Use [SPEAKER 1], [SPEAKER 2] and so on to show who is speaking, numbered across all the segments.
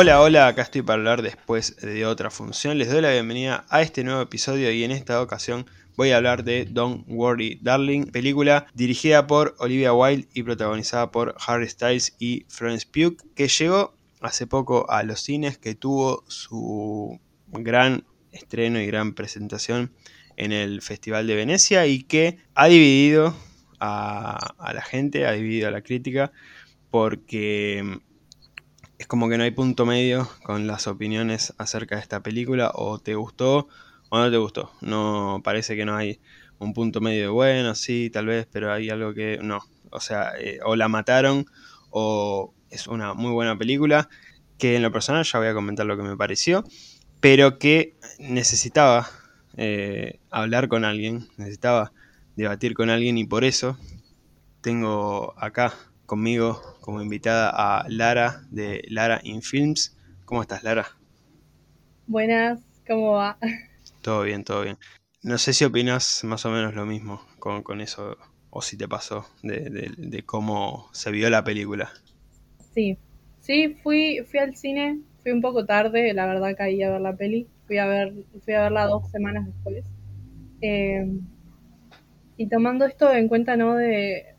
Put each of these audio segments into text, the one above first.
[SPEAKER 1] Hola, hola, acá estoy para hablar después de otra función. Les doy la bienvenida a este nuevo episodio y en esta ocasión voy a hablar de Don't Worry Darling, película dirigida por Olivia Wilde y protagonizada por Harry Styles y Florence Pugh, que llegó hace poco a los cines, que tuvo su gran estreno y gran presentación en el Festival de Venecia y que ha dividido a, a la gente, ha dividido a la crítica, porque es como que no hay punto medio con las opiniones acerca de esta película, o te gustó o no te gustó. No parece que no hay un punto medio de bueno, sí, tal vez, pero hay algo que no. O sea, eh, o la mataron o es una muy buena película que en lo personal ya voy a comentar lo que me pareció, pero que necesitaba eh, hablar con alguien, necesitaba debatir con alguien y por eso tengo acá conmigo como invitada a Lara de Lara in Films. ¿Cómo estás, Lara?
[SPEAKER 2] Buenas, ¿cómo va?
[SPEAKER 1] Todo bien, todo bien. No sé si opinas más o menos lo mismo con, eso, o si te pasó, de, cómo se vio la película.
[SPEAKER 2] Sí, sí, fui, fui al cine, fui un poco tarde, la verdad caí a ver la peli, fui a, ver, fui a verla dos semanas después. Eh, y tomando esto en cuenta, ¿no? De,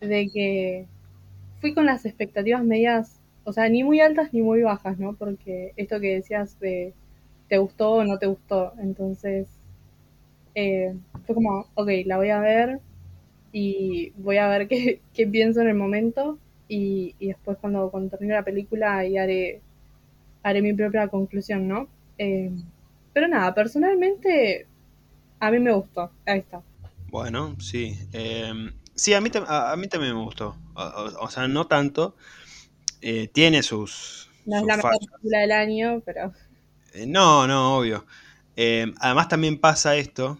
[SPEAKER 2] de que fui con las expectativas medias, o sea, ni muy altas ni muy bajas, ¿no? Porque esto que decías de te gustó o no te gustó, entonces eh, fue como, ok, la voy a ver y voy a ver qué, qué pienso en el momento y, y, después cuando, cuando termine la película ahí haré, haré mi propia conclusión, ¿no? Eh, pero nada, personalmente a mí me gustó, ahí está.
[SPEAKER 1] Bueno, sí. Eh, Sí, a mí, a, mí también me gustó. O, sea, no tanto. Eh, tiene sus.
[SPEAKER 2] No es la mejor película del año, pero.
[SPEAKER 1] Eh, no, no, obvio. Eh, además, también pasa esto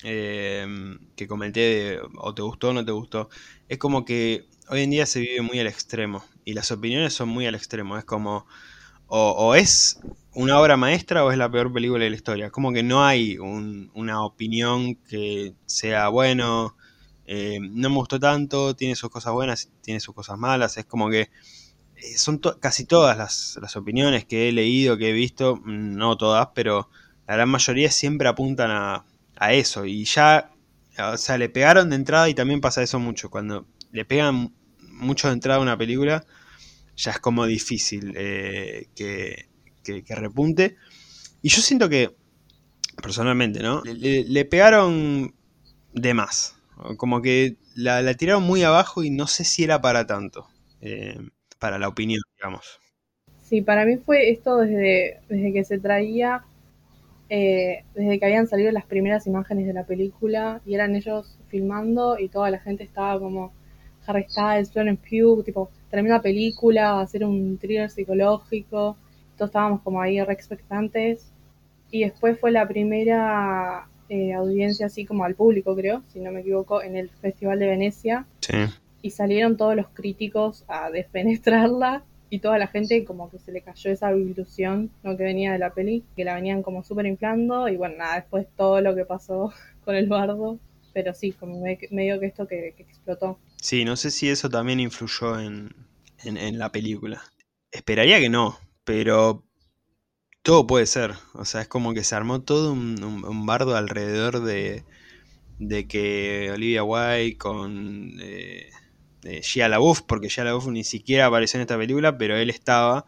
[SPEAKER 1] que comenté de o te gustó o no te gustó. Es como que hoy en día se vive muy al extremo. Y las opiniones son muy al extremo. Es como. O, es una obra maestra o es la peor película de la historia. Como que no hay una opinión que sea bueno eh, no me gustó tanto, tiene sus cosas buenas, tiene sus cosas malas, es como que eh, son casi todas las, opiniones que he leído, que he visto, no todas, pero la gran mayoría siempre apuntan a, eso y ya, o sea, le pegaron de entrada y también pasa eso mucho, cuando le pegan mucho de entrada a una película, ya es como difícil eh, que, repunte. Y yo siento que, personalmente, ¿no? le pegaron de más. Como que la, tiraron muy abajo y no sé si era para tanto, eh, para la opinión, digamos.
[SPEAKER 2] Sí, para mí fue esto desde, desde que se traía, eh, desde que habían salido las primeras imágenes de la película y eran ellos filmando y toda la gente estaba como Harry Styles, Florence Pugh, tipo, tremenda película, ser un thriller psicológico, todos estábamos como ahí re expectantes y después fue la primera eh, audiencia así como al público, creo, si no me equivoco, en el Festival de Venecia. Y salieron todos los críticos a despenetrarla y toda la gente como que se le cayó esa ilusión ¿no? que venía de la peli, que la venían como súper inflando y bueno, nada, después todo lo que pasó con el bardo, pero sí, como medio que esto que, explotó.
[SPEAKER 1] Sí, no sé si eso también influyó en, en la película. Esperaría que no, pero todo puede ser. O sea, es como que se armó todo un, bardo alrededor de, de que Olivia Wilde con eh, Shia LaBeouf, porque Shia LaBeouf ni siquiera apareció en esta película, pero él estaba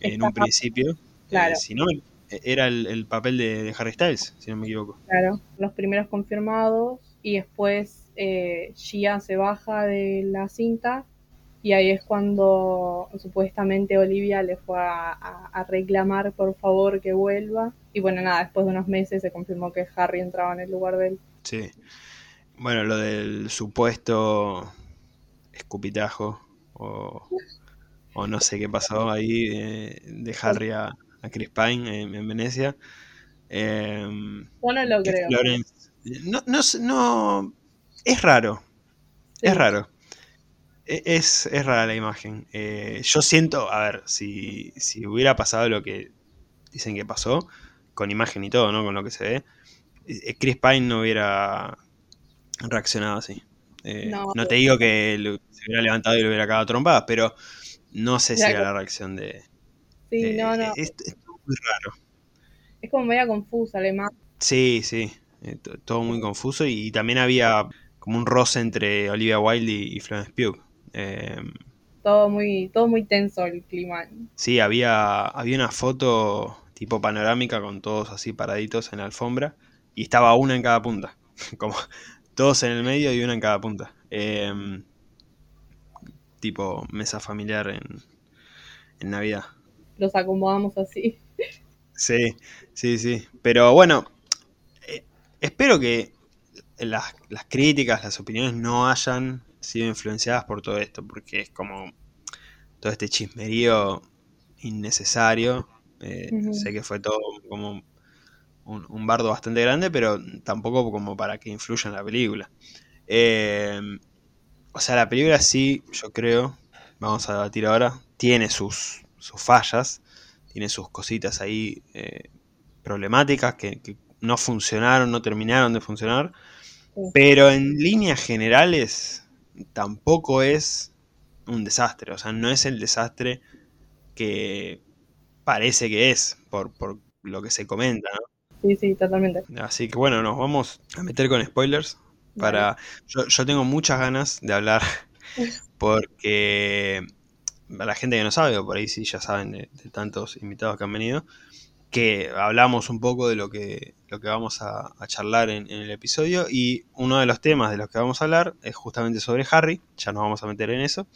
[SPEAKER 1] en un principio. Eh, claro. si no, era el, papel de, Harry Styles, si no me equivoco.
[SPEAKER 2] Claro, los primeros confirmados y después eh, Shia se baja de la cinta y ahí es cuando supuestamente Olivia le fue a, reclamar por favor que vuelva. Y bueno, nada, después de unos meses se confirmó que Harry entraba en el lugar de él.
[SPEAKER 1] Sí. Bueno, lo del supuesto escupitajo o, no sé qué pasó ahí de, Harry a, Chris Pine en, Venecia.
[SPEAKER 2] Eh, no lo creo.
[SPEAKER 1] no, no, no, es raro. Es raro. E, es, rara la imagen. Eh, yo siento, a ver, si, hubiera pasado lo que dicen que pasó, con imagen y todo, ¿no? Con lo que se ve, eh, Chris Pine no hubiera reaccionado así. Eh, no, te digo que se hubiera levantado y lo hubiera cagado trompadas, pero no sé si era la reacción de.
[SPEAKER 2] Sí, no, no.
[SPEAKER 1] Es, es muy raro.
[SPEAKER 2] Es como media confusa, además.
[SPEAKER 1] Sí, sí. eh, to- todo muy confuso. Y, también había como un roce entre Olivia Wilde y, y Florence Pugh. Eh,
[SPEAKER 2] Todo muy, todo muy tenso el clima.
[SPEAKER 1] sí, había, había una foto tipo panorámica con todos así paraditos en la alfombra. Y estaba una en cada punta. Como todos en el medio y una en cada punta. Eh, tipo mesa familiar en, en Navidad.
[SPEAKER 2] Los acomodamos así.
[SPEAKER 1] Sí, sí, sí. Pero bueno, eh, espero que las, las críticas, las opiniones no hayan sido influenciadas por todo esto, porque es como todo este chismerío innecesario. Eh. Sé que fue todo como un, un bardo bastante grande, pero tampoco como para que influya en la película. Eh, o sea, la película sí, yo creo, vamos a debatir ahora, tiene sus, sus fallas, tiene sus cositas ahí eh, problemáticas que, que no funcionaron, no terminaron de funcionar,
[SPEAKER 2] Sí.
[SPEAKER 1] pero en líneas generales tampoco es un desastre, o sea, no es el desastre que parece que es por, por lo que se comenta, ¿no?
[SPEAKER 2] Sí, sí, totalmente.
[SPEAKER 1] Así que bueno, nos vamos a meter con spoilers. Para. Yo, yo tengo muchas ganas de hablar. Porque. A la gente que no sabe, o por ahí sí ya saben de, de tantos invitados que han venido. Que hablamos un poco de lo que, lo que vamos a, a charlar en, en el episodio. Y uno de los temas de los que vamos a hablar es justamente sobre Harry. Ya nos vamos a meter en eso.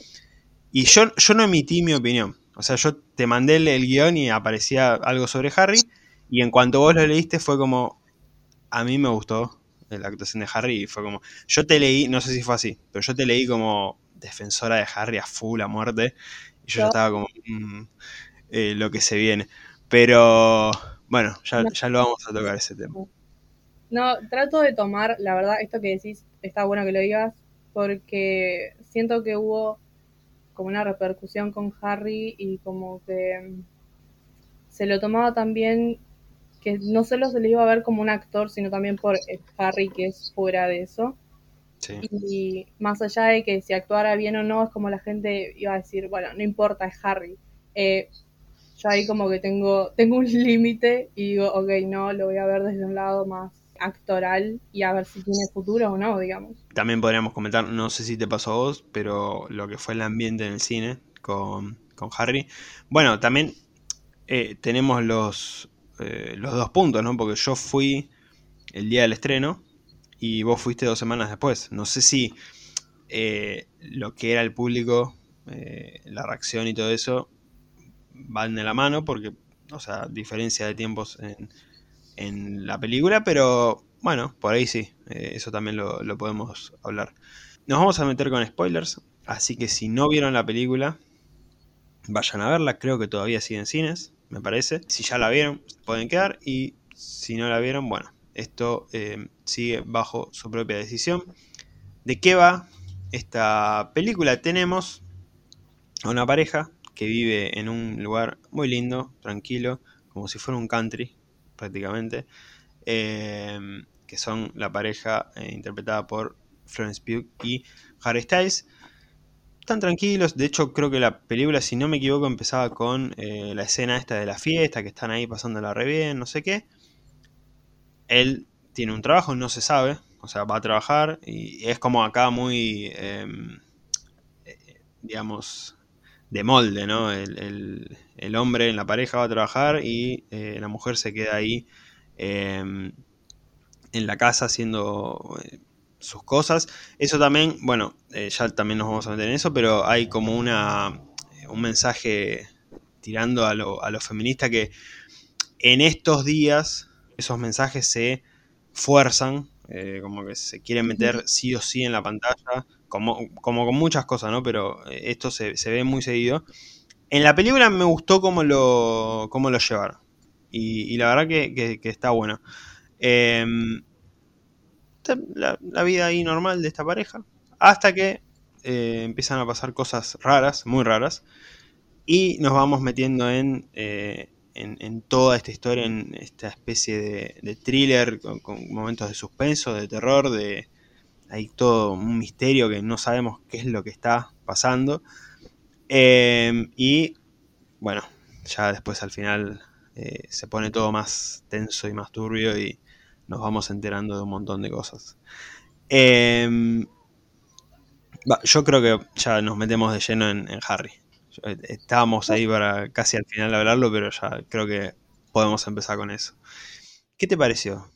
[SPEAKER 1] Y yo, yo no emití mi opinión. O sea, yo te mandé el, el guion y aparecía algo sobre Harry. Y en cuanto vos lo leíste fue como, a mí me gustó la actuación de Harry y fue como, yo te leí, no sé si fue así, pero yo te leí como defensora de Harry a full, a muerte. Y yo ya estaba como, mm, eh, lo que se viene. Pero bueno, ya,
[SPEAKER 2] No.
[SPEAKER 1] ya lo vamos a tocar ese tema.
[SPEAKER 2] No, trato de tomar, la verdad, esto que decís, está bueno que lo digas, porque siento que hubo como una repercusión con Harry y como que mm, se lo tomaba también que no solo se le iba a ver como un actor, sino también por el Harry que es fuera de eso.
[SPEAKER 1] Sí.
[SPEAKER 2] Y más allá de que si actuara bien o no, es como la gente iba a decir, bueno, no importa, es Harry. Eh, yo ahí como que tengo, tengo un límite y digo, ok, no, lo voy a ver desde un lado más actoral y a ver si tiene futuro o no, digamos.
[SPEAKER 1] También podríamos comentar, no sé si te pasó a vos, pero lo que fue el ambiente en el cine con, con Harry. Bueno, también eh, tenemos los, eh, los dos puntos, ¿no? Porque yo fui el día del estreno y vos fuiste dos semanas después. No sé si eh, lo que era el público, la reacción y todo eso van de la mano, porque, o sea, diferencia de tiempos en, en la película, pero bueno, por ahí sí, eh, eso también lo, podemos hablar. Nos vamos a meter con spoilers, así que si no vieron la película, vayan a verla, creo que todavía sigue en cines, me parece. Si ya la vieron, pueden quedar y si no la vieron, bueno, esto eh, sigue bajo su propia decisión. ¿De qué va esta película? Tenemos a una pareja que vive en un lugar muy lindo, tranquilo, como si fuera un country, prácticamente, eh, que son la pareja eh, interpretada por Florence Pugh y Harry Styles. Están tranquilos, de hecho creo que la película, si no me equivoco, empezaba con eh, la escena esta de la fiesta, que están ahí pasándola re bien, no sé qué. Él tiene un trabajo, no se sabe, o sea, va a trabajar y es como acá muy, eh, digamos, de molde, ¿no? El, el, el, hombre en la pareja va a trabajar y eh, la mujer se queda ahí eh, en la casa haciendo eh, sus cosas. Eso también, bueno, eh, ya también nos vamos a meter en eso, pero hay como una un mensaje tirando a lo, a lo feminista que en estos días esos mensajes se fuerzan, como que se quieren meter sí o sí en la pantalla, como, como con muchas cosas, ¿no? Pero eh, esto se, se, ve muy seguido. En la película me gustó cómo lo, cómo lo llevaron. Y, y la verdad que, que, está bueno. Eh, la, vida ahí normal de esta pareja. Hasta que eh, empiezan a pasar cosas raras, muy raras. Y nos vamos metiendo en, eh, en, toda esta historia, en esta especie de, de thriller con, momentos de suspenso, de terror, de hay todo un misterio que no sabemos qué es lo que está pasando. Eh, y bueno, ya después al final eh, se pone todo más tenso y más turbio y nos vamos enterando de un montón de cosas. Em, yo creo que ya nos metemos de lleno en, Harry. Eh, estábamos ahí para casi al final hablarlo, pero ya creo que podemos empezar con eso. ¿Qué te pareció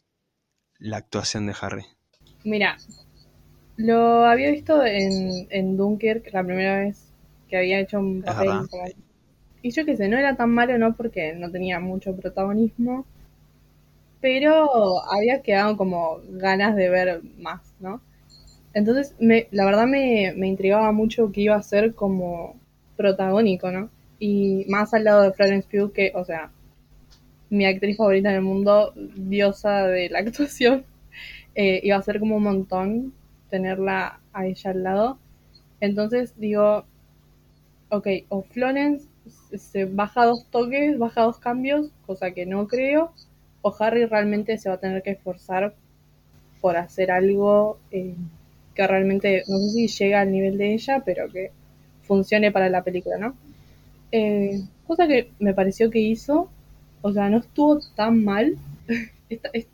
[SPEAKER 1] la actuación de Harry?
[SPEAKER 2] Mira, lo había visto en, en Dunkirk la primera vez que había hecho un papel. Y yo qué sé, no era tan malo, ¿no? Porque no tenía mucho protagonismo. Pero había quedado como ganas de ver más, ¿no? Entonces, me, la verdad me, me intrigaba mucho que iba a ser como protagónico, ¿no? Y más al lado de Florence Pugh, que, o sea, mi actriz favorita en el mundo, diosa de la actuación, eh, iba a ser como un montón tenerla a ella al lado. Entonces digo, ok, o Florence se baja dos toques, baja dos cambios, cosa que no creo, o Harry realmente se va a tener que esforzar por hacer algo eh, que realmente, no sé si llega al nivel de ella, pero que funcione para la película, ¿no? Eh, cosa que me pareció que hizo, o sea, no estuvo tan mal,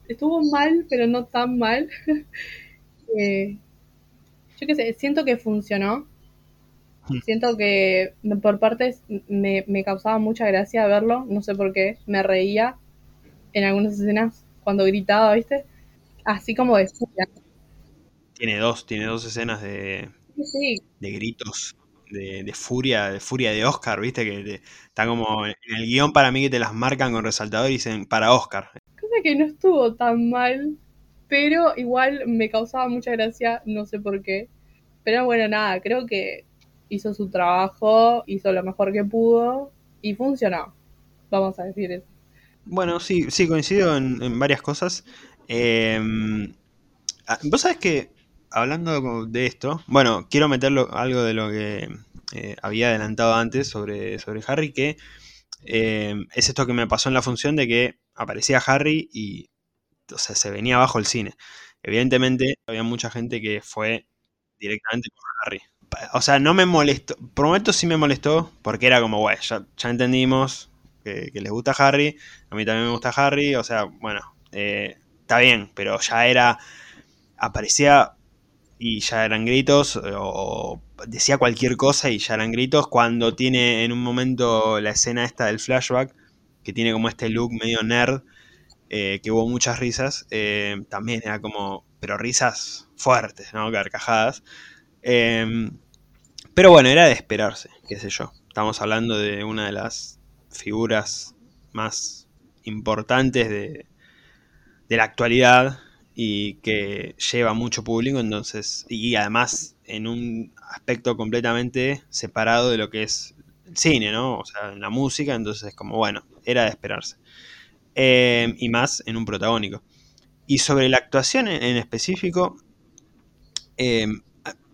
[SPEAKER 2] estuvo mal, pero no tan mal. Eh, yo qué sé, siento que funcionó. Hmm. Siento que por partes me, causaba mucha gracia verlo, no sé por qué, me reía en algunas escenas cuando gritaba, ¿viste? Así como de furia.
[SPEAKER 1] Tiene dos, tiene dos escenas de, de gritos, de, furia, de furia de Oscar, ¿viste? Que está como en el guion para mí que te las marcan con resaltador y dicen para Oscar.
[SPEAKER 2] Cosa que no estuvo tan mal pero igual me causaba mucha gracia, no sé por qué. Pero bueno, nada, creo que hizo su trabajo, hizo lo mejor que pudo y funcionó. Vamos a decir eso.
[SPEAKER 1] Bueno, sí, sí, coincido en, varias cosas. Em, ah, vos sabés que, hablando de esto, bueno, quiero meterlo algo de lo que eh, había adelantado antes sobre, sobre Harry, que em, es esto que me pasó en la función de que aparecía Harry y o sea, se venía abajo el cine. Evidentemente, había mucha gente que fue directamente por Harry. O sea, no me molestó. Prometo sí me molestó, porque era como, bueno, ya, entendimos que, les gusta Harry. A mí también me gusta Harry. O sea, bueno, eh, está bien, pero ya era. Aparecía y ya eran gritos, o decía cualquier cosa y ya eran gritos. Cuando tiene en un momento la escena esta del flashback, que tiene como este look medio nerd eh, que hubo muchas risas, eh, también era como, pero risas fuertes, ¿no? Carcajadas. Em, pero bueno, era de esperarse, qué sé yo. Estamos hablando de una de las figuras más importantes de, de la actualidad y que lleva mucho público, entonces, y además en un aspecto completamente separado de lo que es el cine, ¿no? O sea, en la música, entonces como, bueno, era de esperarse. Em, y más en un protagónico. Y sobre la actuación en, específico, em,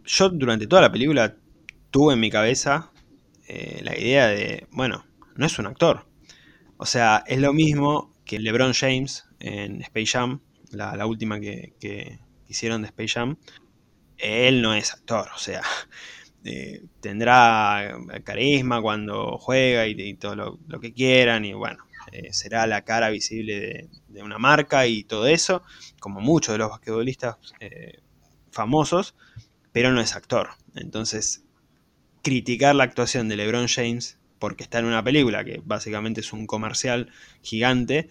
[SPEAKER 1] yo durante toda la película tuve en mi cabeza eh, la idea de, bueno, no es un actor. O sea, es lo mismo que LeBron James en Space Jam, la, última que, hicieron de Space Jam. Él no es actor, o sea, eh, tendrá carisma cuando juega y, todo lo, que quieran y bueno, eh, será la cara visible de, una marca y todo eso, como muchos de los basquetbolistas famosos, pero no es actor. Entonces, criticar la actuación de LeBron James porque está en una película que básicamente es un comercial gigante,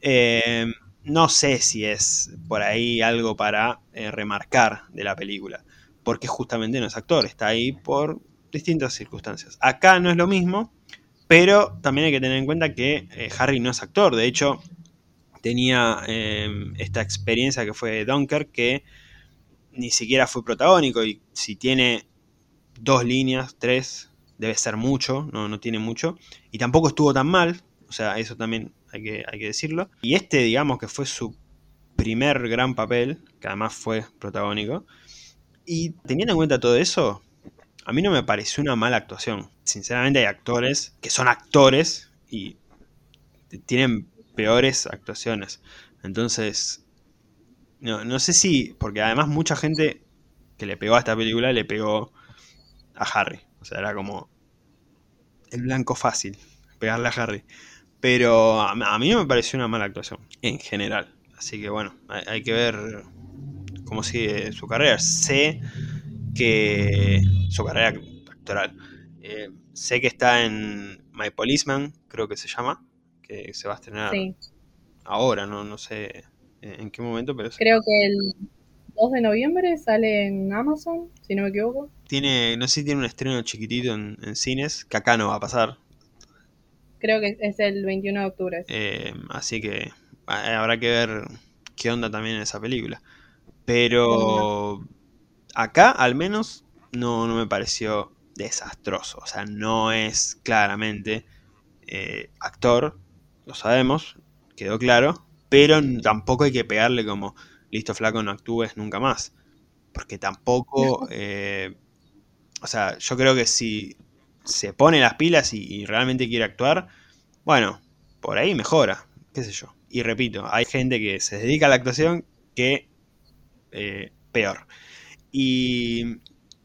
[SPEAKER 1] eh, no sé si es por ahí algo para remarcar de la película, porque justamente no es actor, está ahí por distintas circunstancias. Acá no es lo mismo, pero también hay que tener en cuenta que eh, Harry no es actor. De hecho, tenía esta experiencia que fue Dunker que ni siquiera fue protagónico. Y si tiene dos líneas, tres, debe ser mucho, no, no tiene mucho. Y tampoco estuvo tan mal. O sea, eso también hay que, hay que decirlo. Y este, digamos que fue su primer gran papel, que además fue protagónico. Y teniendo en cuenta todo eso, a mí no me pareció una mala actuación. Sinceramente hay actores que son actores y tienen peores actuaciones. Entonces, no, sé si, porque además mucha gente que le pegó a esta película le pegó a Harry. O sea, era como el blanco fácil, pegarle a Harry. Pero a, a mí no me pareció una mala actuación, en general. Así que bueno, hay, hay que ver cómo sigue su carrera. Sé que su carrera actoral. Eh, sé que está en My Policeman, creo que se llama, que se va a estrenar
[SPEAKER 2] Sí,
[SPEAKER 1] ahora, no, no sé en qué momento, pero
[SPEAKER 2] creo que el 2 de noviembre sale en Amazon, si no me equivoco.
[SPEAKER 1] tiene, no sé si tiene un estreno chiquitito en, en cines, que acá no va a pasar.
[SPEAKER 2] Creo que es el 21 de octubre.
[SPEAKER 1] Eh, así que habrá que ver qué onda también en esa película. Pero acá al menos no, no me pareció desastroso. O sea, no es claramente eh, actor, lo sabemos, quedó claro. Pero tampoco hay que pegarle como, listo flaco, no actúes nunca más. Porque tampoco... eh, o sea, yo creo que si se pone las pilas y, y realmente quiere actuar, bueno, por ahí mejora, qué sé yo. Y repito, hay gente que se dedica a la actuación que eh, peor. Y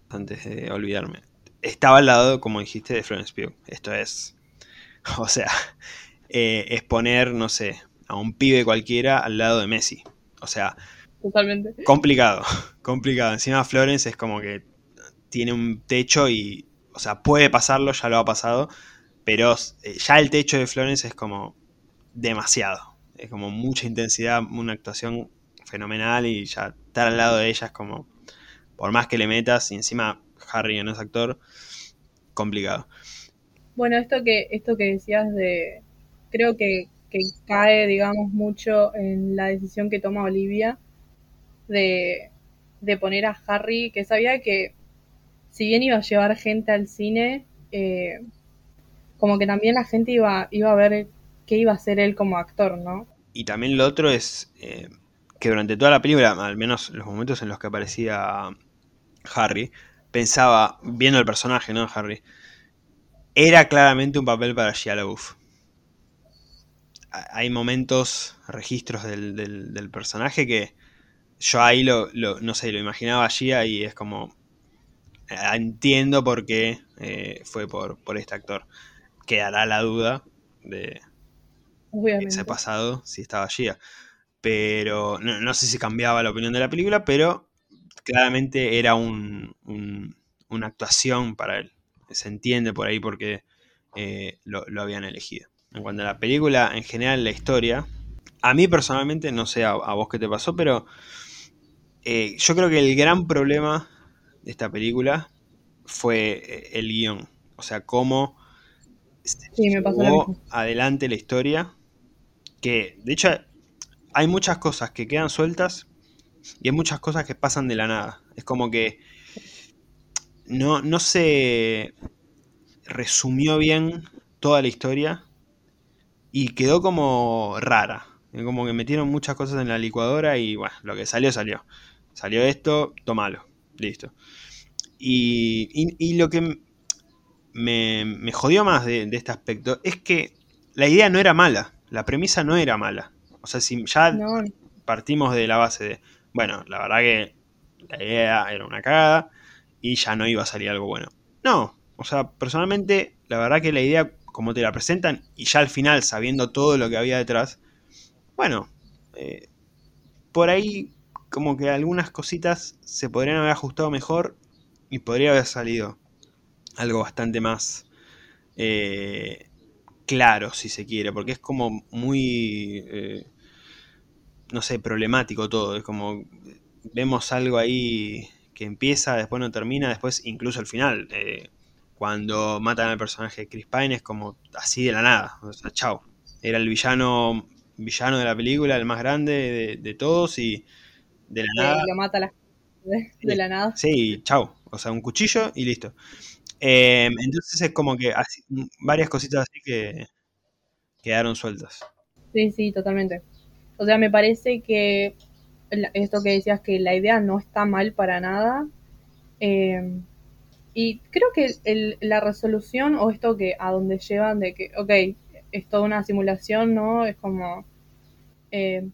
[SPEAKER 1] antes de olvidarme, estaba al lado, como dijiste, de Florence Pugh. Esto es, o sea, eh, es poner, no sé, a un pibe cualquiera al lado de Messi. O sea,
[SPEAKER 2] Totalmente.
[SPEAKER 1] complicado, complicado. Encima Florence es como que tiene un techo y, o sea, puede pasarlo, ya lo ha pasado, pero eh, ya el techo de Florence es como demasiado. Es como mucha intensidad, una actuación fenomenal y ya estar al lado de ella es como, por más que le metas, y encima Harry no es actor, complicado.
[SPEAKER 2] Bueno, esto que, esto que decías de, creo que, que cae, digamos, mucho en la decisión que toma Olivia de, de poner a Harry, que sabía que si bien iba a llevar gente al cine, eh, como que también la gente iba, iba a ver qué iba a hacer él como actor, ¿no?
[SPEAKER 1] Y también lo otro es eh, que durante toda la película, al menos los momentos en los que aparecía Harry, pensaba, viendo el personaje, ¿no? Harry, era claramente un papel para Shia LaBeouf. Ha- Hay momentos, registros del, del- del personaje que yo ahí lo, lo- no sé, lo imaginaba a Shia y es como, eh, entiendo por qué eh, fue por, por este actor. Quedará la duda de,
[SPEAKER 2] Obviamente.
[SPEAKER 1] ese pasado si estaba Gia. Pero no, no sé si cambiaba la opinión de la película, pero claramente era un, un- una actuación para él. Se entiende por ahí porque eh, lo, lo habían elegido. En cuanto a la película, en general la historia, a mí personalmente, no sé a, a vos qué te pasó, pero eh, yo creo que el gran problema de esta película fue eh, el guion. O sea, cómo se
[SPEAKER 2] Sí, me pasó lo
[SPEAKER 1] llevó
[SPEAKER 2] mismo.
[SPEAKER 1] adelante la historia. Que, de hecho, hay muchas cosas que quedan sueltas y hay muchas cosas que pasan de la nada. Es como que no, no se resumió bien toda la historia y quedó como rara. Como que metieron muchas cosas en la licuadora y bueno, lo que salió, salió. Salió esto, tómalo. Listo. Y, y- y lo que me, me jodió más de, de este aspecto es que la idea no era mala. La premisa no era mala. O sea, si ya
[SPEAKER 2] No,
[SPEAKER 1] partimos de la base de, bueno, la verdad que la idea era una cagada y ya no iba a salir algo bueno. No, o sea, personalmente, la verdad que la idea, como te la presentan, y ya al final, sabiendo todo lo que había detrás, bueno, eh, por ahí como que algunas cositas se podrían haber ajustado mejor y podría haber salido algo bastante más eh, claro, si se quiere, porque es como muy... eh, no sé, problemático todo. Es como vemos algo ahí que empieza, después no termina, después incluso al final. eh, cuando matan al personaje de Chris Pine es como así de la nada. O sea, chao. Era el villano villano de la película, el más grande de, de todos y de la
[SPEAKER 2] que
[SPEAKER 1] nada.
[SPEAKER 2] lo mata la de, de la nada.
[SPEAKER 1] Sí, chao. O sea, un cuchillo y listo. Eh, entonces es como que así- varias cositas así que quedaron sueltas.
[SPEAKER 2] Sí, sí, totalmente. O sea, me parece que esto que decías que la idea no está mal para nada. eh, y creo que el- la resolución o esto que a donde llevan de que, ok, es toda una simulación, ¿no? Es como... eh,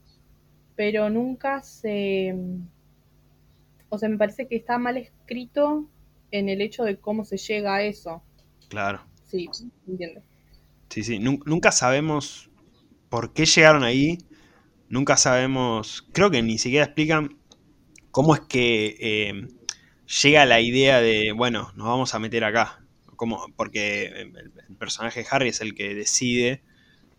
[SPEAKER 2] pero nunca se... O sea, me parece que está mal escrito en el hecho de cómo se llega a eso.
[SPEAKER 1] Claro.
[SPEAKER 2] Sí, entiendo.
[SPEAKER 1] Sí, sí. Nunca sabemos por qué llegaron ahí. Nunca sabemos. Creo que ni siquiera explican cómo es que eh, llega la idea de, bueno, nos vamos a meter acá. Como, porque el, personaje Harry es el que decide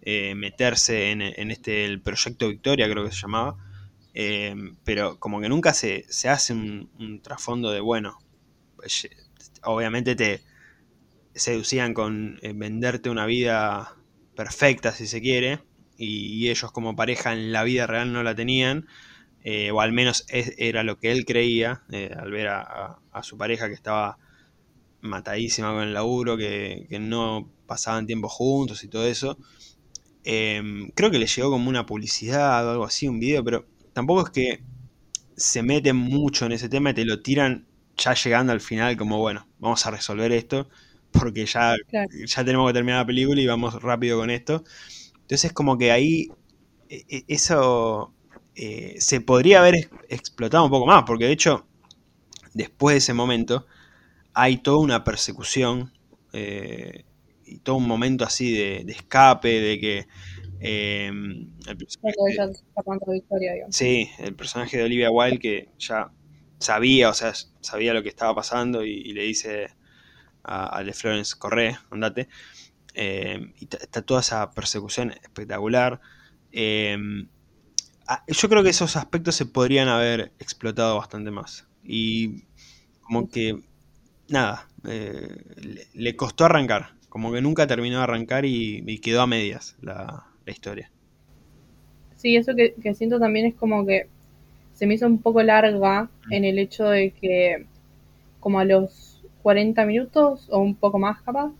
[SPEAKER 1] eh, meterse en, este el proyecto Victoria, creo que se llamaba. Eh, pero como que nunca se, hace un, trasfondo de, bueno, pues, obviamente te seducían con eh, venderte una vida perfecta, si se quiere, y, ellos como pareja en la vida real no la tenían, o al menos era lo que él creía al ver a, su pareja que estaba matadísima con el laburo, que, que no pasaban tiempo juntos y todo eso. Em, creo que le llegó como una publicidad o algo así, un video, pero tampoco es que se meten mucho en ese tema y te lo tiran ya llegando al final como, bueno, vamos a resolver esto porque ya, ya tenemos que terminar la película y vamos rápido con esto. Entonces como que ahí e, e, eso eh, se podría haber explotado un poco más, porque de hecho, después de ese momento, hay toda una persecución eh, y todo un momento así de, escape, de que... Em, el personaje, sí, el personaje de Olivia Wilde que ya sabía, o sea, sabía lo que estaba pasando y, le dice a, De Florence, corre, andate. Em, y está toda esa persecución espectacular. Em, yo creo que esos aspectos se podrían haber explotado bastante más. Y como que, nada, eh, le, costó arrancar. Como que nunca terminó de arrancar y, quedó a medias la, historia.
[SPEAKER 2] Sí, eso que, siento también es como que se me hizo un poco larga en el hecho de que como a los 40 minutos o un poco más capaz,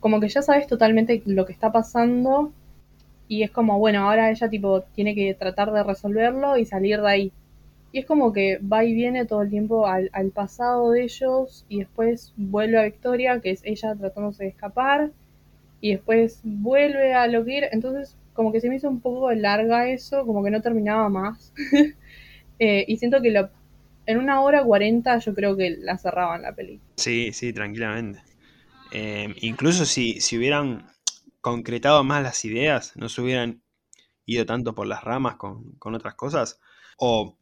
[SPEAKER 2] como que ya sabes totalmente lo que está pasando y es como, bueno, ahora ella tipo tiene que tratar de resolverlo y salir de ahí. Y es como que va y viene todo el tiempo al, pasado de ellos y después vuelve a Victoria, que es ella tratándose de escapar, y después vuelve a lo que ir. Entonces, como que se me hizo un poco larga eso, como que no terminaba más. Eh, y siento que lo, en una hora cuarenta yo creo que la cerraban la película.
[SPEAKER 1] Sí, sí, tranquilamente. Eh, incluso si, si hubieran concretado más las ideas, no se hubieran ido tanto por las ramas con, con otras cosas, o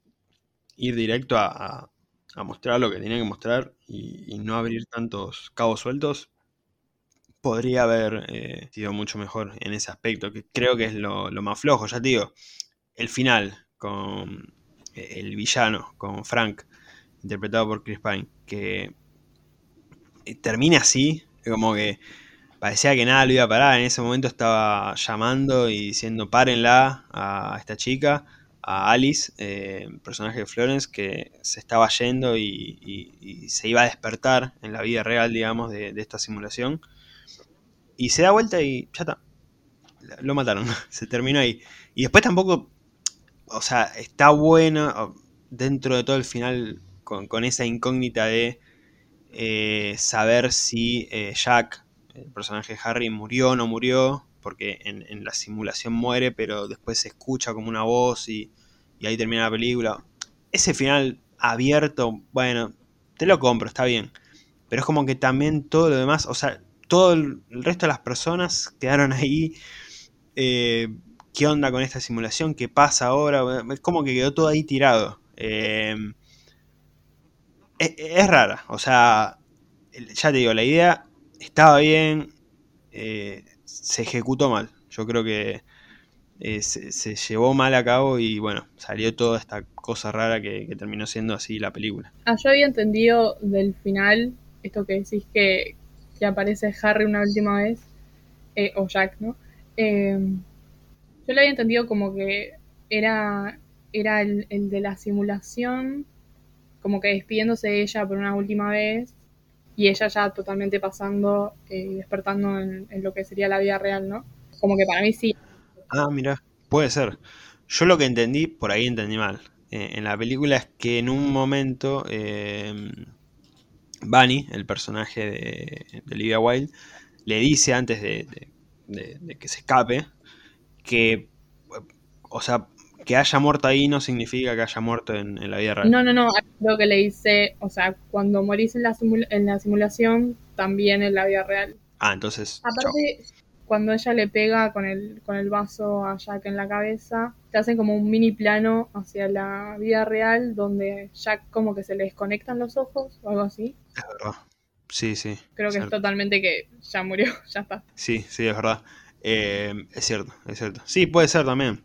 [SPEAKER 1] ir directo a, mostrar lo que tenía que mostrar y, no abrir tantos cabos sueltos, podría haber eh, sido mucho mejor en ese aspecto, que creo que es lo, más flojo. Ya te digo, el final con eh, el villano, con Frank, interpretado por Chris Pine, que eh, termina así, como que parecía que nada lo iba a parar. En ese momento estaba llamando y diciendo párenla a esta chica a Alice, eh, personaje de Florence, que se estaba yendo y, se iba a despertar en la vida real, digamos, de, esta simulación. Y se da vuelta y ya está. Lo mataron, se terminó ahí. Y después tampoco, o sea, está bueno dentro de todo el final con, esa incógnita de eh, saber si eh, Jack, el personaje de Harry, murió no murió porque en, la simulación muere, pero después se escucha como una voz y, ahí termina la película. Ese final abierto, bueno, te lo compro, está bien. Pero es como que también todo lo demás, o sea, todo el, resto de las personas quedaron ahí. Eh, ¿Qué onda con esta simulación? ¿Qué pasa ahora? Es como que quedó todo ahí tirado. Eh, es, es, rara, o sea, ya te digo, la idea estaba bien. Eh, se ejecutó mal. Yo creo que eh, se, llevó mal a cabo y bueno, salió toda esta cosa rara que, terminó siendo así la película.
[SPEAKER 2] Ah, yo había entendido del final, esto que decís que, que aparece Harry una última vez, eh, o Jack, ¿no? Em, yo lo había entendido como que era, era el, el de la simulación, como que despidiéndose de ella por una última vez y ella ya totalmente pasando y eh, despertando en, lo que sería la vida real, ¿no? Como que para mí sí.
[SPEAKER 1] Ah, mira, puede ser. Yo lo que entendí, por ahí entendí mal. Eh, en la película es que en un momento eh, Bunny, el personaje de, Olivia Wilde, le dice antes de, que se escape que, o sea, que haya muerto ahí no significa que haya muerto en, la vida real.
[SPEAKER 2] No, no, no. Lo que le dice, o sea, cuando morís en la, en la simulación, también en la vida real.
[SPEAKER 1] Ah, entonces.
[SPEAKER 2] Aparte, cuando ella le pega con el, con el vaso a Jack en la cabeza, te hacen como un mini plano hacia la vida real donde Jack como que se le desconectan los ojos o algo así.
[SPEAKER 1] Es verdad. Sí, sí.
[SPEAKER 2] Creo que es totalmente que ya murió, ya está.
[SPEAKER 1] Sí, sí, es verdad. Eh, es cierto, es cierto. Sí, puede ser también.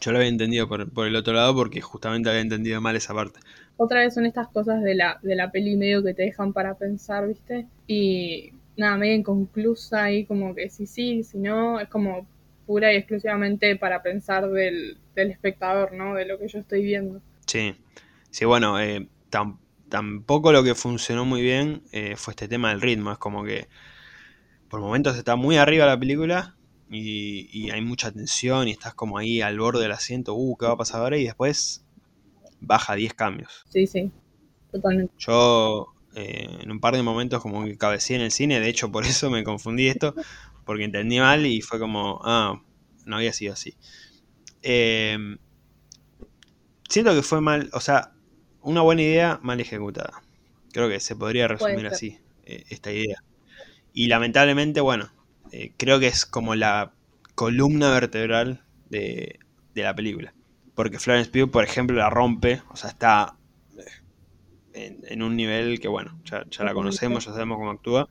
[SPEAKER 1] Yo lo había entendido por, por, el otro lado porque justamente había entendido mal esa parte.
[SPEAKER 2] Otra vez son estas cosas de la, de la peli medio que te dejan para pensar, ¿viste? Y nada, medio inconclusa y como que si sí, si no, es como pura y exclusivamente para pensar del, del espectador, ¿no? De lo que yo estoy viendo.
[SPEAKER 1] Sí, sí, bueno, eh, tampoco lo que funcionó muy bien eh, fue este tema del ritmo, es como que por momentos está muy arriba la película y, hay mucha tensión y estás como ahí al borde del asiento, uh, ¿qué va a pasar ahora? Y después baja 10 cambios.
[SPEAKER 2] Sí, sí, totalmente.
[SPEAKER 1] Yo eh, en un par de momentos como que cabeceé en el cine, de hecho por eso me confundí esto, porque entendí mal y fue como, ah, no había sido así. Em, siento que fue mal, o sea, una buena idea mal ejecutada. Creo que se podría resumir así, eh, esta idea. Y lamentablemente, bueno, eh, creo que es como la columna vertebral de, la película. Porque Florence Pugh, por ejemplo, la rompe, o sea, está eh, en, un nivel que, bueno, ya, la conocemos, ya sabemos cómo actúa,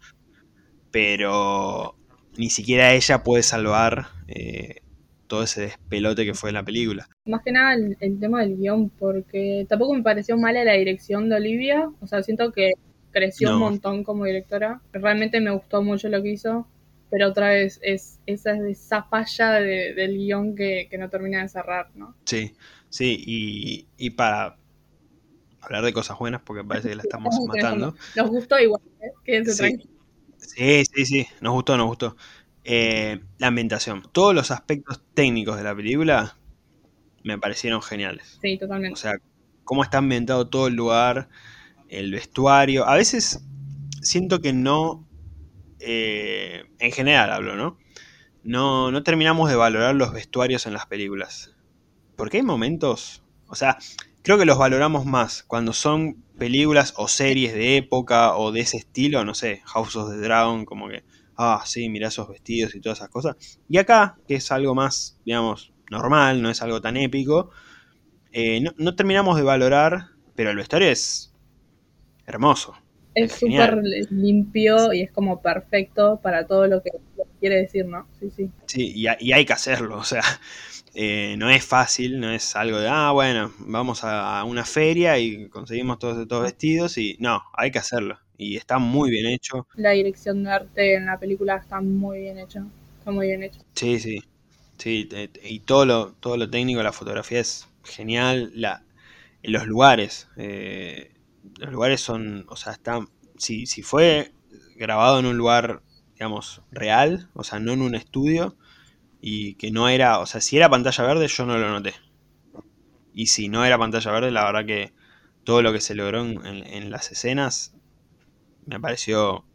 [SPEAKER 1] pero ni siquiera ella puede salvar eh, todo ese despelote que fue en la película.
[SPEAKER 2] Más que nada el, el, tema del guion, porque tampoco me pareció mala la dirección de Olivia, o sea, siento que creció un montón como directora, realmente me gustó mucho lo que hizo, pero otra vez es esa, esa falla del guion que, no termina de cerrar, ¿no?
[SPEAKER 1] Sí, sí, y, y para hablar de cosas buenas, porque parece que la estamos matando.
[SPEAKER 2] Nos gustó igual, ¿eh? quédense sí. tranquilos.
[SPEAKER 1] Sí, sí, sí, nos gustó, nos gustó. Eh, la ambientación, todos los aspectos técnicos de la película me parecieron geniales.
[SPEAKER 2] Sí, totalmente.
[SPEAKER 1] O sea, cómo está ambientado todo el lugar, el vestuario. A veces siento que no eh, en general hablo, ¿no? ¿no? No terminamos de valorar los vestuarios en las películas. Porque hay momentos, o sea, creo que los valoramos más cuando son películas o series de época o de ese estilo, no sé, House of the Dragon, como que, ah, sí, mira esos vestidos y todas esas cosas. Y acá, que es algo más, digamos, normal, no es algo tan épico, eh, no, no terminamos de valorar, pero el vestuario es hermoso
[SPEAKER 2] es súper limpio y es como perfecto para todo lo que quiere decir, ¿no? Sí, sí.
[SPEAKER 1] Sí, y, hay que hacerlo, o sea, eh, no es fácil, no es algo de, ah, bueno, vamos a, una feria y conseguimos todos estos vestidos y no, hay que hacerlo. Y está muy bien hecho.
[SPEAKER 2] La dirección de arte en la película está muy bien hecha, está muy bien hecho.
[SPEAKER 1] Sí, sí, sí, y todo lo, todo lo técnico, la fotografía es genial, la, los lugares, eh, los lugares son, o sea, están, si, si fue grabado en un lugar, digamos, real, o sea, no en un estudio, y que no era, o sea, si era pantalla verde yo no lo noté. Y si no era pantalla verde, la verdad que todo lo que se logró en, las escenas me pareció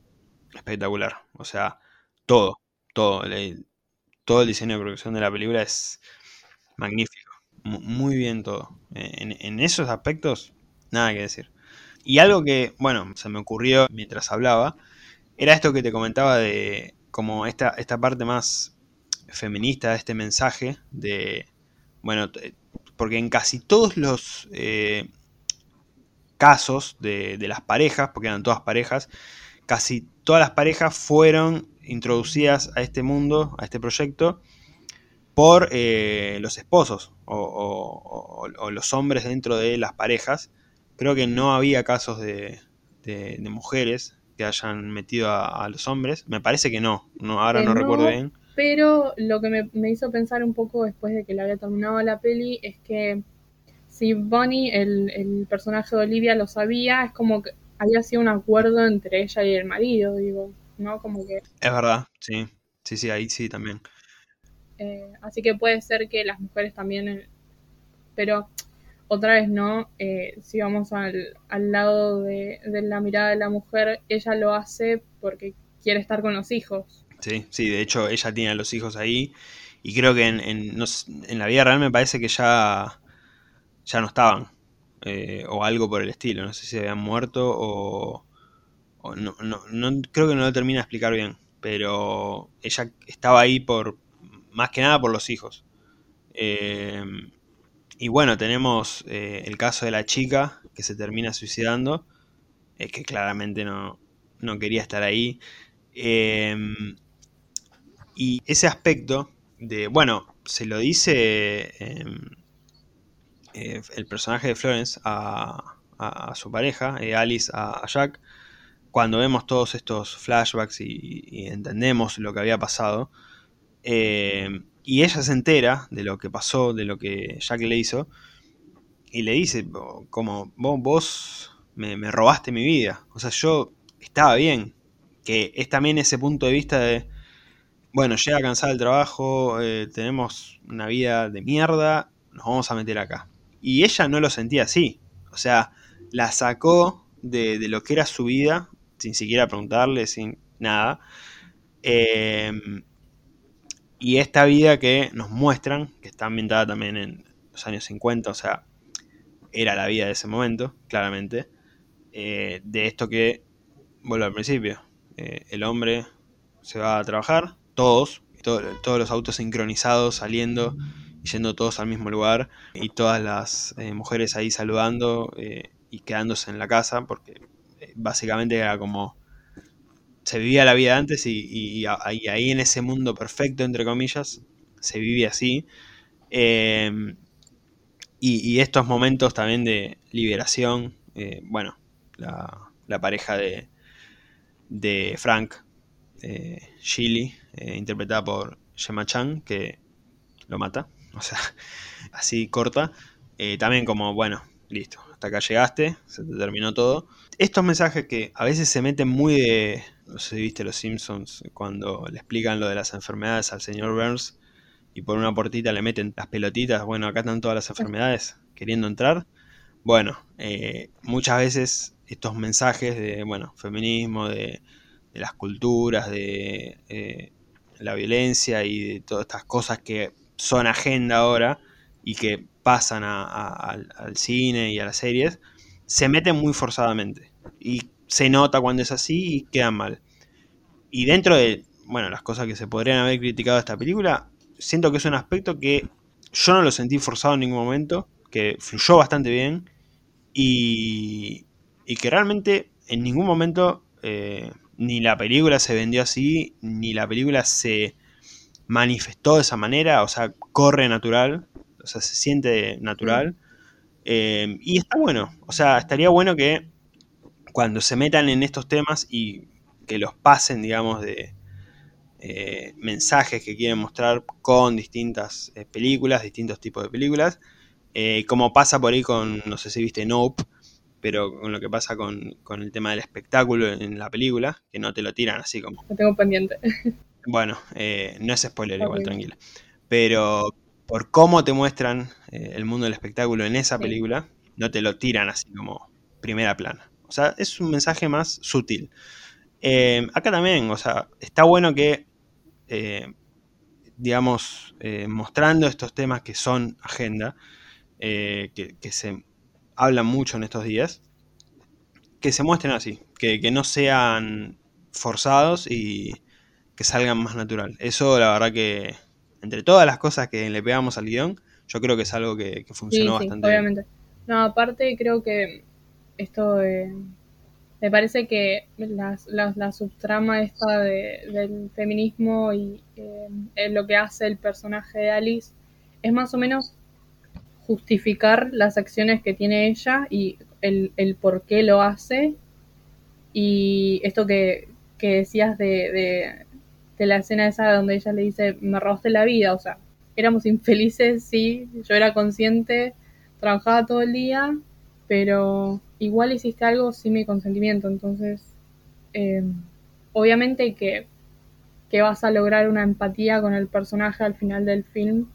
[SPEAKER 1] espectacular. O sea, todo, todo, todo el diseño de producción de la película es magnífico. Muy bien todo. en esos aspectos, nada que decir. Y algo que, bueno, se me ocurrió mientras hablaba, era esto que te comentaba de como esta, esta parte más feminista de este mensaje, de, bueno, porque en casi todos los eh, casos de, las parejas, porque eran todas parejas, casi todas las parejas fueron introducidas a este mundo, a este proyecto, por eh, los esposos o, los hombres dentro de las parejas Creo que no había casos de, de, mujeres que hayan metido a, los hombres. Me parece que no, no ahora no, recuerdo bien.
[SPEAKER 2] Pero lo que me, hizo pensar un poco después de que la había terminado la peli es que si Bonnie, el, el personaje de Olivia, lo sabía, es como que había sido un acuerdo entre ella y el marido, digo, ¿no? Como que...
[SPEAKER 1] Es verdad, sí, sí, sí, ahí sí también.
[SPEAKER 2] Eh, así que puede ser que las mujeres también... Eh, pero otra vez, ¿no? Eh, si vamos al, al lado de, la mirada de la mujer, ella lo hace porque quiere estar con los hijos.
[SPEAKER 1] Sí, sí, de hecho ella tiene a los hijos ahí y creo que en, en, la vida real me parece que ya, ya no estaban eh, o algo por el estilo, no sé si habían muerto o, no, no, no, creo que no lo termina de explicar bien, pero ella estaba ahí por, más que nada por los hijos. Eh, y bueno, tenemos eh, el caso de la chica que se termina suicidando, es que claramente no, no quería estar ahí. Em, y ese aspecto de, bueno, se lo dice em, eh, el personaje de Florence a, su pareja, eh, Alice a, Jack, cuando vemos todos estos flashbacks y, entendemos lo que había pasado. Em, y ella se entera de lo que pasó, de lo que Jack le hizo, y le dice, como, vos, me, robaste mi vida. O sea, yo estaba bien. Que es también ese punto de vista de, bueno, llega cansado el trabajo, eh, tenemos una vida de mierda, nos vamos a meter acá. Y ella no lo sentía así. O sea, la sacó de, lo que era su vida, sin siquiera preguntarle, sin nada. Em, y esta vida que nos muestran, que está ambientada también en los años 50, o sea, era la vida de ese momento, claramente, eh, de esto que vuelvo al principio. Eh, el hombre se va a trabajar, todos, todos los autos sincronizados saliendo y yendo todos al mismo lugar y todas las eh, mujeres ahí saludando y quedándose en la casa porque básicamente era como se vivía la vida antes y, ahí en ese mundo perfecto entre comillas se vivía así em, y, estos momentos también de liberación bueno la pareja de, de Frank eh, eh, interpretada por Gemma Chan, que lo mata, o sea, así corta. Eh, también como, bueno, listo, hasta acá llegaste, se te terminó todo. Estos mensajes que a veces se meten muy de, no sé si viste los Simpsons, cuando le explican lo de las enfermedades al señor Burns y por una portita le meten las pelotitas, bueno, acá están todas las enfermedades queriendo entrar. Bueno, eh, muchas veces estos mensajes de, bueno, feminismo, de, las culturas, de eh, la violencia y de todas estas cosas que son agenda ahora y que pasan al, cine y a las series, se meten muy forzadamente. Y se nota cuando es así y quedan mal. Y dentro de, bueno, las cosas que se podrían haber criticado de esta película, siento que es un aspecto que yo no lo sentí forzado en ningún momento, que fluyó bastante bien y, y que realmente en ningún momento eh, ni la película se vendió así, ni la película se manifestó de esa manera, o sea, corre natural, o sea, se siente natural. Eh, y está bueno, o sea, estaría bueno que cuando se metan en estos temas y que los pasen, digamos, de eh, mensajes que quieren mostrar con distintas películas, distintos tipos de películas, como pasa por ahí con, no sé si viste Nope, pero con lo que pasa con, el tema del espectáculo en la película, que no te lo tiran así como...
[SPEAKER 2] Lo tengo pendiente.
[SPEAKER 1] Bueno, eh, no es spoiler igual, tranquila. Pero por cómo te muestran eh, el mundo del espectáculo en esa película, no te lo tiran así como primera plana. O sea, es un mensaje más sutil. Eh, acá también, o sea, está bueno que, digamos, mostrando estos temas que son agenda, que, que se hablan mucho en estos días, que se muestren así, que, no sean forzados y que salgan más natural. Eso la verdad que entre todas las cosas que le pegamos al guion, yo creo que es algo que, funcionó sí, bastante
[SPEAKER 2] obviamente. No, aparte creo que esto me parece que la, subtrama esta del feminismo y eh, lo que hace el personaje de Alice es más o menos justificar las acciones que tiene ella y el, el por qué lo hace. Y esto que, decías de, de, la escena esa donde ella le dice, me robaste la vida, o sea, éramos infelices, sí, yo era consciente, trabajaba todo el día, pero igual hiciste algo sin mi consentimiento, entonces, em, obviamente que, que vas a lograr una empatía con el personaje al final del film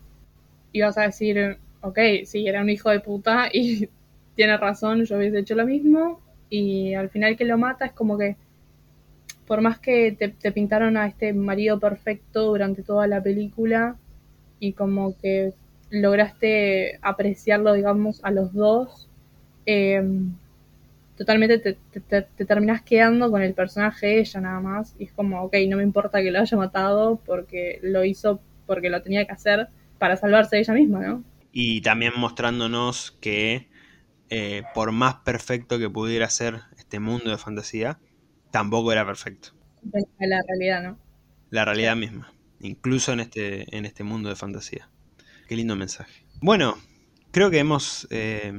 [SPEAKER 2] y vas a decir, ok, sí, era un hijo de puta y tiene razón, yo hubiese hecho lo mismo y al final que lo mata es como que por más que te, pintaron a este marido perfecto durante toda la película y como que lograste apreciarlo, digamos, a los dos, em, totalmente te, te, te, terminás quedando con el personaje de ella nada más. Y es como, ok, no me importa que lo haya matado porque lo hizo porque lo tenía que hacer para salvarse de ella misma, ¿no?
[SPEAKER 1] Y también mostrándonos que eh, por más perfecto que pudiera ser este mundo de fantasía, tampoco era perfecto.
[SPEAKER 2] La realidad, ¿no?
[SPEAKER 1] La realidad misma, incluso en este, en este mundo de fantasía. Qué lindo mensaje. Bueno, creo que hemos eh,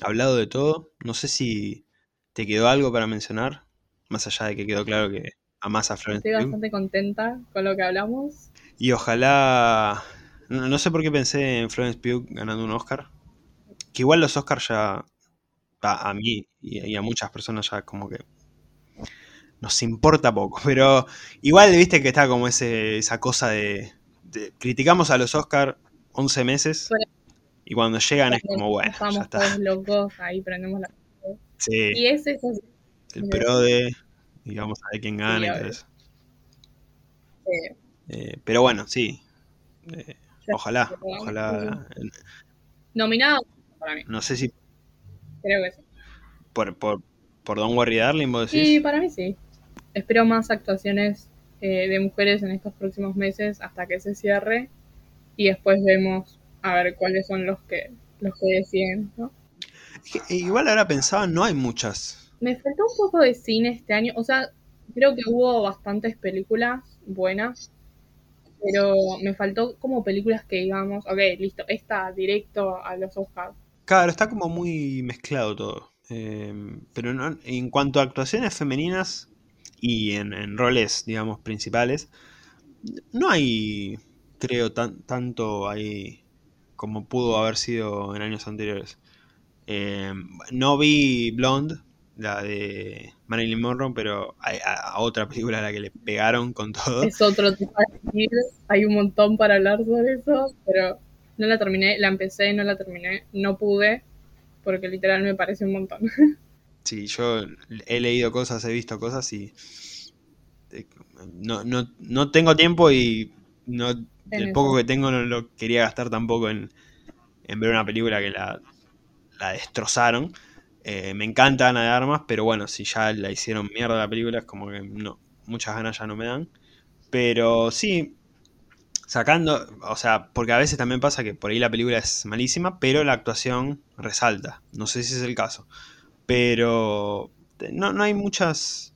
[SPEAKER 1] hablado de todo. No sé si te quedó algo para mencionar, más allá de que quedó claro que amas a Florence
[SPEAKER 2] Estoy bastante contenta con lo que hablamos.
[SPEAKER 1] Y ojalá. No, sé por qué pensé en Florence Pugh ganando un Oscar. Que igual los Oscars ya. A, mí y, a muchas personas ya como que. Nos importa poco. Pero igual viste que está como ese, esa cosa de, Criticamos a los Oscars 11 meses. y cuando llegan es como bueno.
[SPEAKER 2] Estamos ya está. todos locos, ahí prendemos la.
[SPEAKER 1] Sí.
[SPEAKER 2] Y ese es
[SPEAKER 1] el pro de. Y vamos a ver quién gana y todo eso.
[SPEAKER 2] Sí.
[SPEAKER 1] Eh, pero bueno, sí. Eh, ojalá, ojalá.
[SPEAKER 2] Nominado para mí.
[SPEAKER 1] No sé si.
[SPEAKER 2] Creo que sí.
[SPEAKER 1] Por, por, por Don Worry Darling, vos decís.
[SPEAKER 2] Sí, para mí sí. Espero más actuaciones eh, de mujeres en estos próximos meses hasta que se cierre. Y después vemos a ver cuáles son los que los que deciden, ¿no?
[SPEAKER 1] igual ahora pensaba, no hay muchas.
[SPEAKER 2] Me faltó un poco de cine este año. O sea, creo que hubo bastantes películas buenas pero me faltó como películas que digamos, ok, listo, está directo a los Oscars.
[SPEAKER 1] Claro, está como muy mezclado todo. Em, pero no, en cuanto a actuaciones femeninas y en, roles, digamos, principales, no hay, creo, tan, tanto ahí como pudo haber sido en años anteriores. Em, no vi Blonde, la de Marilyn Monroe, pero a, otra película a la que le pegaron con todo.
[SPEAKER 2] Es otro de hay un montón para hablar sobre eso, pero no la terminé, la empecé, no la terminé, no pude, porque literal me parece un montón.
[SPEAKER 1] Sí, yo he leído cosas, he visto cosas y eh, no, no, no tengo tiempo y no el poco que tengo no lo quería gastar tampoco en, en ver una película que la, la destrozaron. Eh, me encanta Ana de Armas, pero bueno, si ya la hicieron mierda la película, es como que no, muchas ganas ya no me dan. Pero sí, sacando, o sea, porque a veces también pasa que por ahí la película es malísima, pero la actuación resalta. No sé si es el caso. Pero no, no hay muchas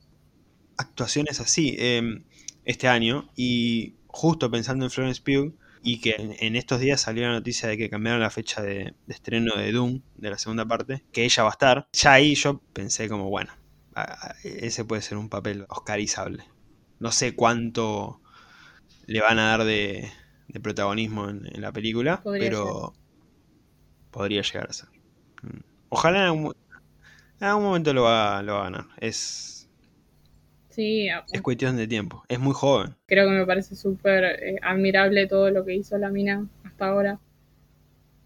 [SPEAKER 1] actuaciones así em, este año. Y justo pensando en Florence Pugh, y que en, estos días salió la noticia de que cambiaron la fecha de, estreno de Doom, de la segunda parte, que ella va a estar. Ya ahí yo pensé como, bueno, ese puede ser un papel oscarizable. No sé cuánto le van a dar de, protagonismo en, la película, pero podría llegar a ser. Mm. Ojalá en algún, momento lo va, lo va a ganar. Es
[SPEAKER 2] Sí,
[SPEAKER 1] es cuestión de tiempo. Es muy joven.
[SPEAKER 2] Creo que me parece súper eh, admirable todo lo que hizo la mina hasta ahora.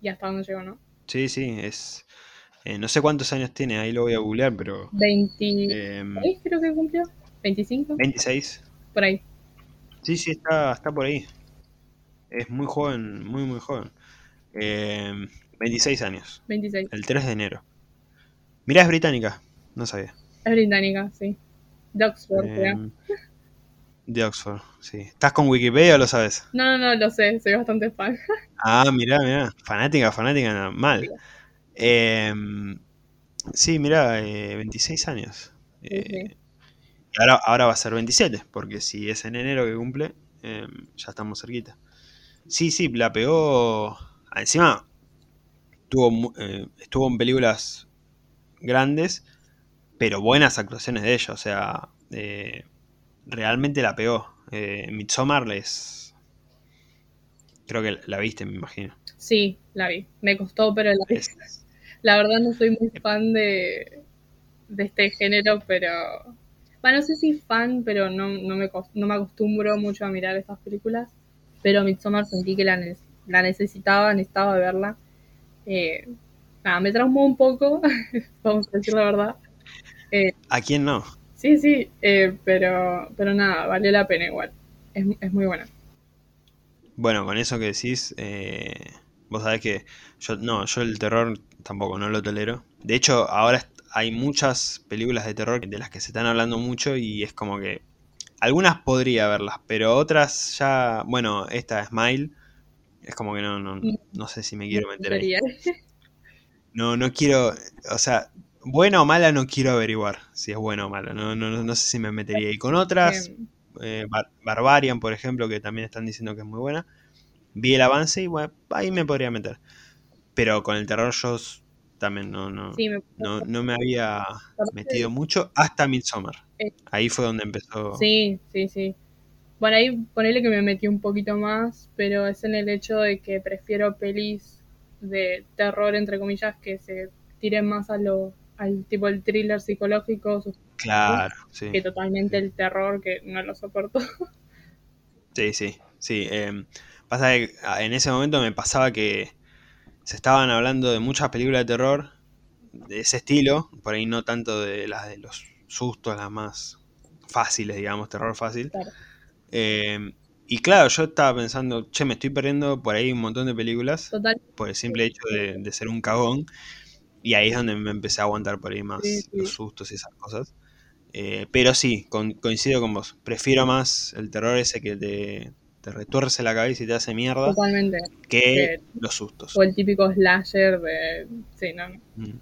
[SPEAKER 2] Y hasta dónde llegó, ¿no?
[SPEAKER 1] Sí, sí, es... Eh, no sé cuántos años tiene, ahí lo voy a googlear, pero...
[SPEAKER 2] 26 em, creo que cumplió. 25.
[SPEAKER 1] 26.
[SPEAKER 2] Por ahí.
[SPEAKER 1] Sí, sí, está, está por ahí. Es muy joven, muy, muy joven. 26 em, años.
[SPEAKER 2] 26.
[SPEAKER 1] El 3 de enero. Mira, es británica. No sabía.
[SPEAKER 2] Es británica, sí. De Oxford, em,
[SPEAKER 1] De Oxford, sí. ¿Estás con Wikipedia o lo sabes?
[SPEAKER 2] No, no, no, lo sé, soy bastante fan.
[SPEAKER 1] ah, mirá, mirá. Fanática, fanática, mal. Em, sí, mirá, 26 eh, años. Eh, ahora, ahora va a ser 27, porque si es en enero que cumple, em, ya estamos cerquita. Sí, sí, la pegó. Encima, tuvo, eh, estuvo en películas grandes pero buenas actuaciones de ella, o sea, eh, realmente la pegó. Eh, Midsommar les... Creo que la viste, me imagino.
[SPEAKER 2] Sí, la vi. Me costó, pero la vi. La verdad no soy muy fan de, de este género, pero... Bueno, no sé si fan, pero no, no, me, no me acostumbro mucho a mirar estas películas. Pero Midsommar sentí que la, la necesitaba, necesitaba verla. Eh, nada, me traumó un poco, vamos a decir la verdad.
[SPEAKER 1] Eh, ¿A quién no?
[SPEAKER 2] Sí, sí, eh, pero, pero nada, vale la pena igual. Es, es, muy buena.
[SPEAKER 1] Bueno, con eso que decís, eh, vos sabés que yo no, yo el terror tampoco no lo tolero. De hecho, ahora hay muchas películas de terror de las que se están hablando mucho y es como que algunas podría verlas, pero otras ya, bueno, esta Smile es como que no, no, no sé si me quiero meter ahí. No, no quiero, o sea, buena o mala no quiero averiguar si es buena o mala, no, no, no sé si me metería. Y con otras, eh, Barbarian, por ejemplo, que también están diciendo que es muy buena, vi el avance y bueno, ahí me podría meter. Pero con el terror yo también no, no, no, no, me había metido mucho hasta Midsommar. Eh. Ahí fue donde empezó.
[SPEAKER 2] Sí, sí, sí. Bueno, ahí ponele que me metí un poquito más, pero es en el hecho de que prefiero pelis de terror, entre comillas, que se tiren más a lo, al tipo el thriller psicológico.
[SPEAKER 1] Claro, sí.
[SPEAKER 2] Que totalmente el terror, que no lo soporto.
[SPEAKER 1] Sí, sí, sí. Em, pasa que ah, en ese momento me pasaba que se estaban hablando de muchas películas de terror de ese estilo, por ahí no tanto de las de los sustos, las más fáciles, digamos, terror fácil. Em, y claro, yo estaba pensando, che, me estoy perdiendo por ahí un montón de películas por el simple hecho de, ser un cagón. Y ahí es donde me empecé a aguantar por ahí más los sustos y esas cosas. Eh, pero sí, coincido con vos. Prefiero más el terror ese que te, te retuerce la cabeza y te hace mierda.
[SPEAKER 2] Totalmente.
[SPEAKER 1] Que los sustos.
[SPEAKER 2] O el típico slasher de. Sí, no. Mm.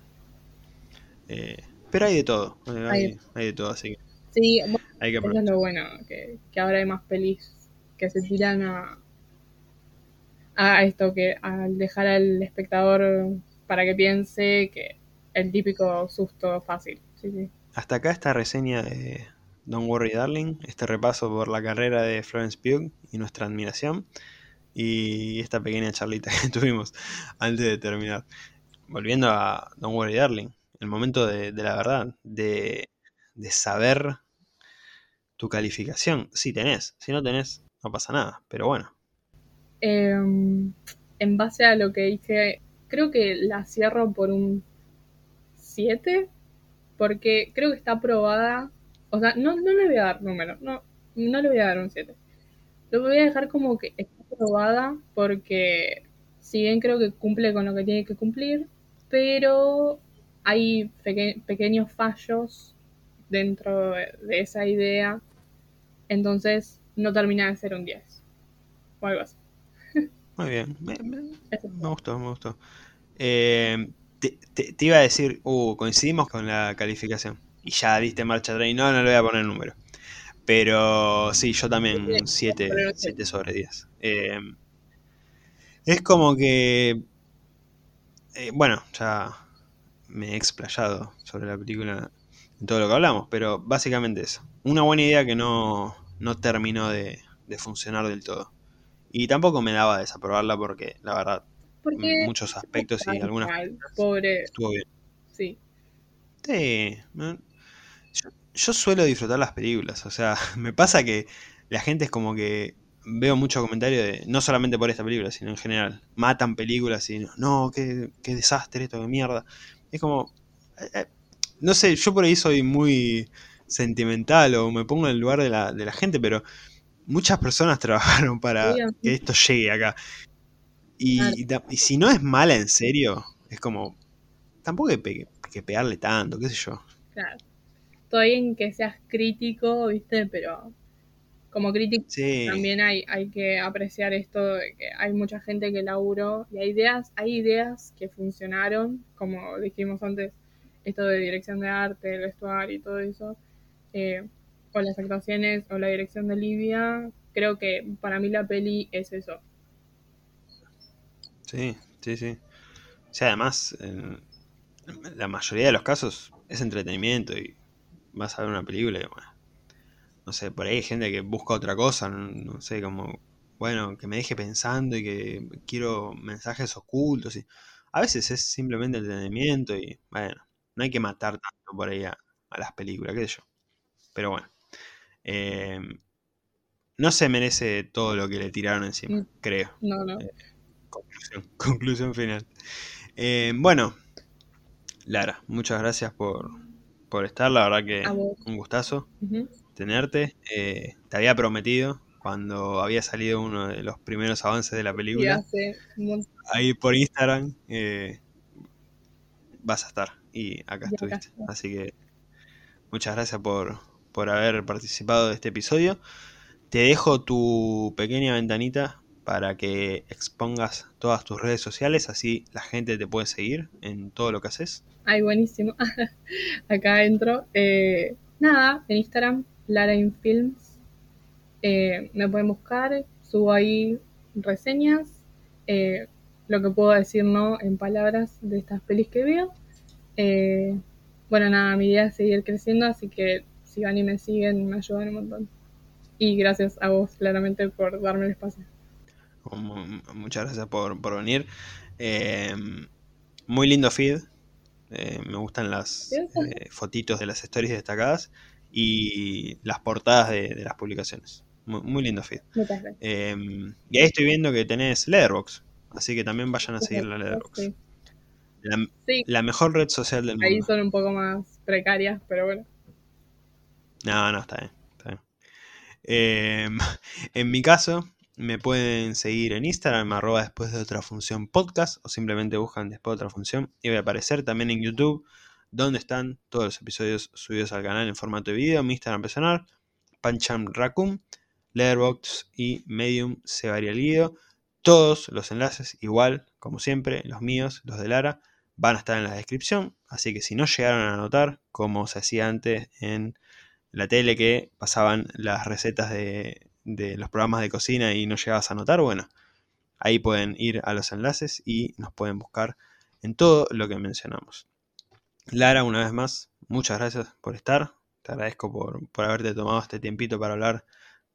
[SPEAKER 1] Eh, pero hay de todo. Hay, de todo, así que.
[SPEAKER 2] Sí, hay que eso es lo bueno, que, ahora hay más pelis que se tiran a, a esto, que al dejar al espectador para que piense que el típico susto fácil.
[SPEAKER 1] Hasta acá esta reseña de Don't Worry Darling, este repaso por la carrera de Florence Pugh y nuestra admiración y esta pequeña charlita que tuvimos antes de terminar. Volviendo a Don't Worry Darling, el momento de, la verdad, de, saber tu calificación. Si tenés, si no tenés, no pasa nada, pero bueno.
[SPEAKER 2] Em, en base a lo que dije, creo que la cierro por un 7, porque creo que está aprobada o sea, no, no le voy a dar número, no, no le voy a dar un 7. Lo voy a dejar como que está aprobada porque si bien creo que cumple con lo que tiene que cumplir, pero hay pequeños fallos dentro de, esa idea, entonces no termina de ser un 10 o algo así.
[SPEAKER 1] Muy bien, me, gustó, me gustó. Eh, te, te, iba a decir, uh, coincidimos con la calificación y ya diste marcha atrás no, no le voy a poner número. Pero sí, yo también 7 sobre 10. Eh, es como que... Eh, bueno, ya me he explayado sobre la película en todo lo que hablamos, pero básicamente eso. Una buena idea que no, no terminó de, funcionar del todo. Y tampoco me daba desaprobarla porque, la verdad, en muchos aspectos y algunas...
[SPEAKER 2] Pobre.
[SPEAKER 1] Estuvo bien.
[SPEAKER 2] Sí.
[SPEAKER 1] Sí, yo suelo disfrutar las películas, o sea, me pasa que la gente es como que veo muchos comentarios de, no solamente por esta película, sino en general, matan películas y no, qué, qué desastre esto, qué mierda. Es como, eh, eh, no sé, yo por ahí soy muy sentimental o me pongo en el lugar de la, de la gente, pero muchas personas trabajaron para que esto llegue acá. Y, y, si no es mala en serio, es como, tampoco hay que pegarle tanto, qué sé yo.
[SPEAKER 2] Claro estoy en que seas crítico, ¿viste? Pero como crítico también hay, hay que apreciar esto de que hay mucha gente que laburó y hay ideas, hay ideas que funcionaron, como dijimos antes, esto de dirección de arte, el vestuario y todo eso, eh, o las actuaciones o la dirección de Livia, creo que para mí la peli es eso.
[SPEAKER 1] Sí, sí, sí. O sea, además, en la mayoría de los casos es entretenimiento y vas a ver una película y bueno, no sé, por ahí hay gente que busca otra cosa, no, sé, como, bueno, que me deje pensando y que quiero mensajes ocultos. Y, a veces es simplemente entretenimiento y bueno, no hay que matar tanto por ahí a, las películas, qué sé yo. Pero bueno, em, no se merece todo lo que le tiraron encima, mm. creo.
[SPEAKER 2] No, no.
[SPEAKER 1] Eh, conclusión, conclusión final. Em, bueno, Lara, muchas gracias por, por estar, la verdad que un gustazo tenerte. Eh, te había prometido cuando había salido uno de los primeros avances de la película. Ahí por Instagram eh, vas a estar. y acá estuviste. Así que muchas gracias por, por haber participado de este episodio. Te dejo tu pequeña ventanita para que expongas todas tus redes sociales, así la gente te puede seguir en todo lo que haces.
[SPEAKER 2] Ay, buenísimo. Acá entro. Eh, nada, en Instagram, Lara Films. Eh, me pueden buscar, subo ahí reseñas, eh, lo que puedo decir no en palabras de estas pelis que veo. bueno, nada, mi idea es seguir creciendo, así que si van y me siguen, me ayudan un montón. Y gracias a vos, claramente, por darme el espacio.
[SPEAKER 1] Muchas gracias por, venir. Eh, muy lindo feed. Eh, me gustan las eh, fotitos de las stories destacadas y las portadas de, las publicaciones. Muy, lindo feed. y ahí estoy viendo que tenés Letterboxd, así que también vayan a seguir la Letterboxd. La, mejor red social del mundo.
[SPEAKER 2] Ahí son un poco más precarias, pero bueno.
[SPEAKER 1] No, no, está bien. Está bien. en mi caso, me pueden seguir en Instagram, arroba después de otra función podcast, o simplemente buscan después de otra función y voy a aparecer también en YouTube, donde están todos los episodios subidos al canal en formato de video, mi Instagram personal, Pancham Raccoon, Letterboxd y Medium Cebaria Guido. Todos los enlaces, igual, como siempre, los míos, los de Lara, van a estar en la descripción. Así que si no llegaron a anotar, como se hacía antes en la tele que pasaban las recetas de los programas de cocina y no llegabas a notar, bueno, ahí pueden ir a los enlaces y nos pueden buscar en todo lo que mencionamos. Lara, una vez más, muchas gracias por estar. Te agradezco por, haberte tomado este tiempito para hablar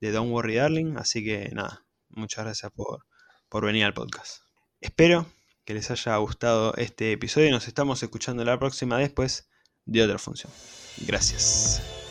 [SPEAKER 1] de Don't Worry Darling. Así que nada, muchas gracias por, por venir al podcast. Espero que les haya gustado este episodio y nos estamos escuchando la próxima después de otra función. Gracias.